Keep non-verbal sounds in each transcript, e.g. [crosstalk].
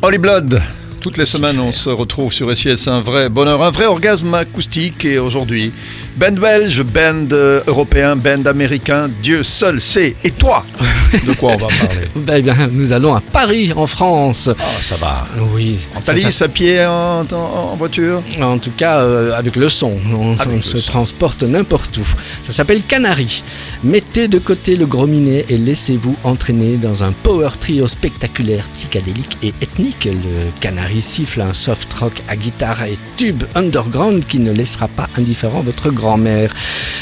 Holy Blood, toutes les semaines on se retrouve sur SIS un vrai bonheur, un vrai orgasme acoustique. Et aujourd'hui, band belge, band euh, européen, band américain, Dieu seul sait. Et toi, [laughs] de quoi on va parler Ben bien, nous allons à Paris, en France. Ah, ça va. Oui. En Thalys, ça- à pied, en, en- en voiture En tout cas, euh, avec le son, on, Avec on le se son. transporte n'importe où. Ça s'appelle Canary. Mettez de côté le gros minet et laissez-vous entraîner dans un power trio spectaculaire, psychédélique et ethnique. Le Canary siffle un soft rock à guitare et tube underground qui ne laissera pas indifférent votre grand-mère.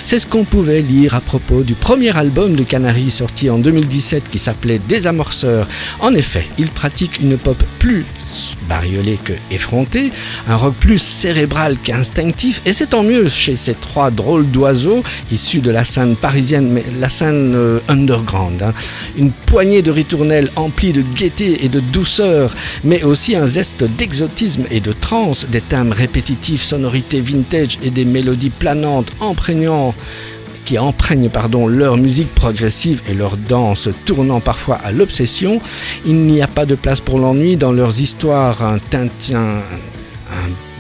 C'est ce qu'on pouvait lire à propos du premier album de Canary sorti en 2017 qui s'appelait Désamorceur. En effet, il pratique une pop plus bariolée que effrontée, un rock plus cérébral qu'instinctif, et c'est tant mieux chez ces trois drôles d'oiseaux issus de la scène parisienne, mais la scène euh, underground. hein. Une poignée de ritournelles emplie de gaieté et de douceur, mais aussi un zeste d'exotisme et de trance, des thèmes répétitifs, sonorités vintage et des mélodies planantes, imprégnant qui imprègnent pardon, leur musique progressive et leur danse tournant parfois à l'obsession. Il n'y a pas de place pour l'ennui dans leurs histoires, un tintin, un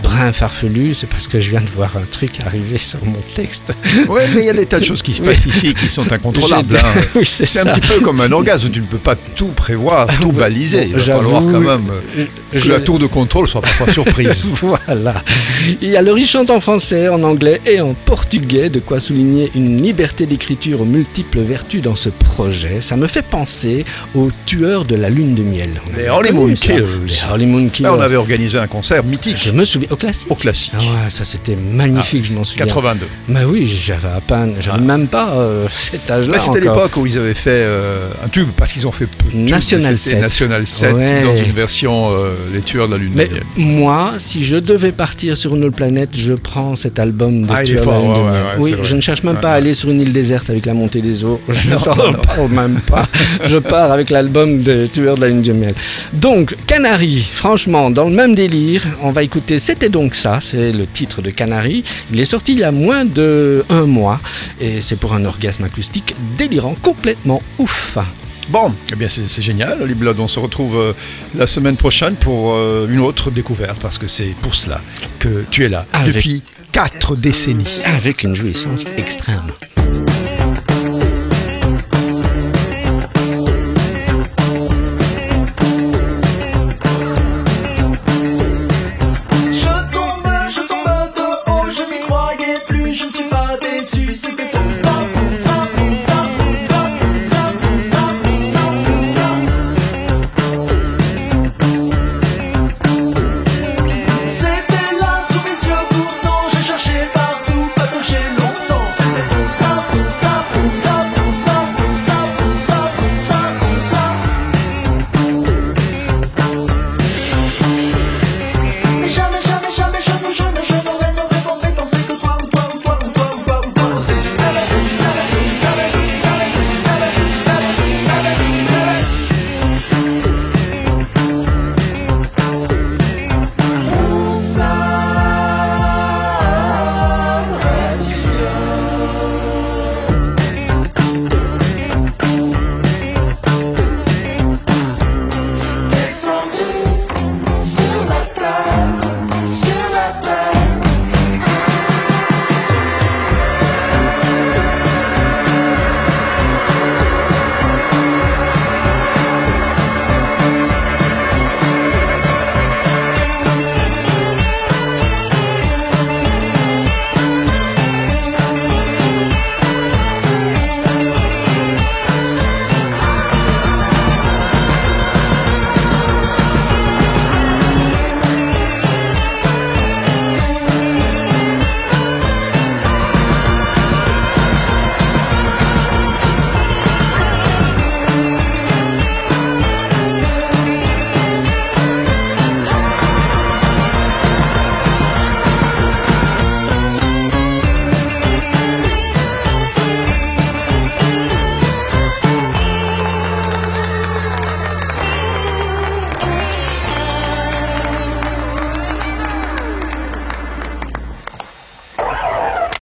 brin farfelu, c'est parce que je viens de voir un truc arriver sur mon texte. Oui, mais il y a des tas de [laughs] choses qui se passent ici qui sont incontrôlables. Hein. [laughs] oui, c'est un petit peu comme un orgasme, tu ne peux pas tout prévoir, tout baliser. Il va falloir quand même euh, que je- la tour de contrôle soit parfois surprise. [laughs] Voilà. Et alors, il chante en français, en anglais et en portugais, de quoi souligner une liberté d'écriture aux multiples vertus dans ce projet. Ça me fait penser aux tueurs de la lune de miel. On Les a ça. Killers. Les Killers. Là, on avait organisé un concert mythique Je me souviens, au classique. au classique. Ah ouais, ça c'était magnifique, je m'en souviens. 82. Bah oui, j'avais à peine, j'avais même pas euh, [laughs] cet âge-là Mais c'était l'époque où ils avaient fait euh, un tube, parce qu'ils ont fait peu de National mais c'était 7. National 7 Ouais. dans une version euh, Les Tueurs de la Lune Mais moi, si je devais partir sur une autre planète, je prends cet album de Ah, il est Tueur de la Lune ouais, ouais, oui, je ne cherche même pas à aller sur une île déserte avec la montée des eaux. [laughs] Je n'en parle [laughs] même pas. je pars avec l'album de Tueur de la Lune de Miel. Donc, Canary, franchement, dans le même délire, on va écouter C'était donc ça, c'est le titre de Canary. Il est sorti il y a moins de un mois et c'est pour un orgasme acoustique délirant, complètement ouf. Bon, eh bien c'est génial, Holy Blood. On se retrouve euh, la semaine prochaine pour euh, une autre découverte, parce que c'est pour cela que tu es là Avec- depuis 4 décennies. Avec une jouissance extrême.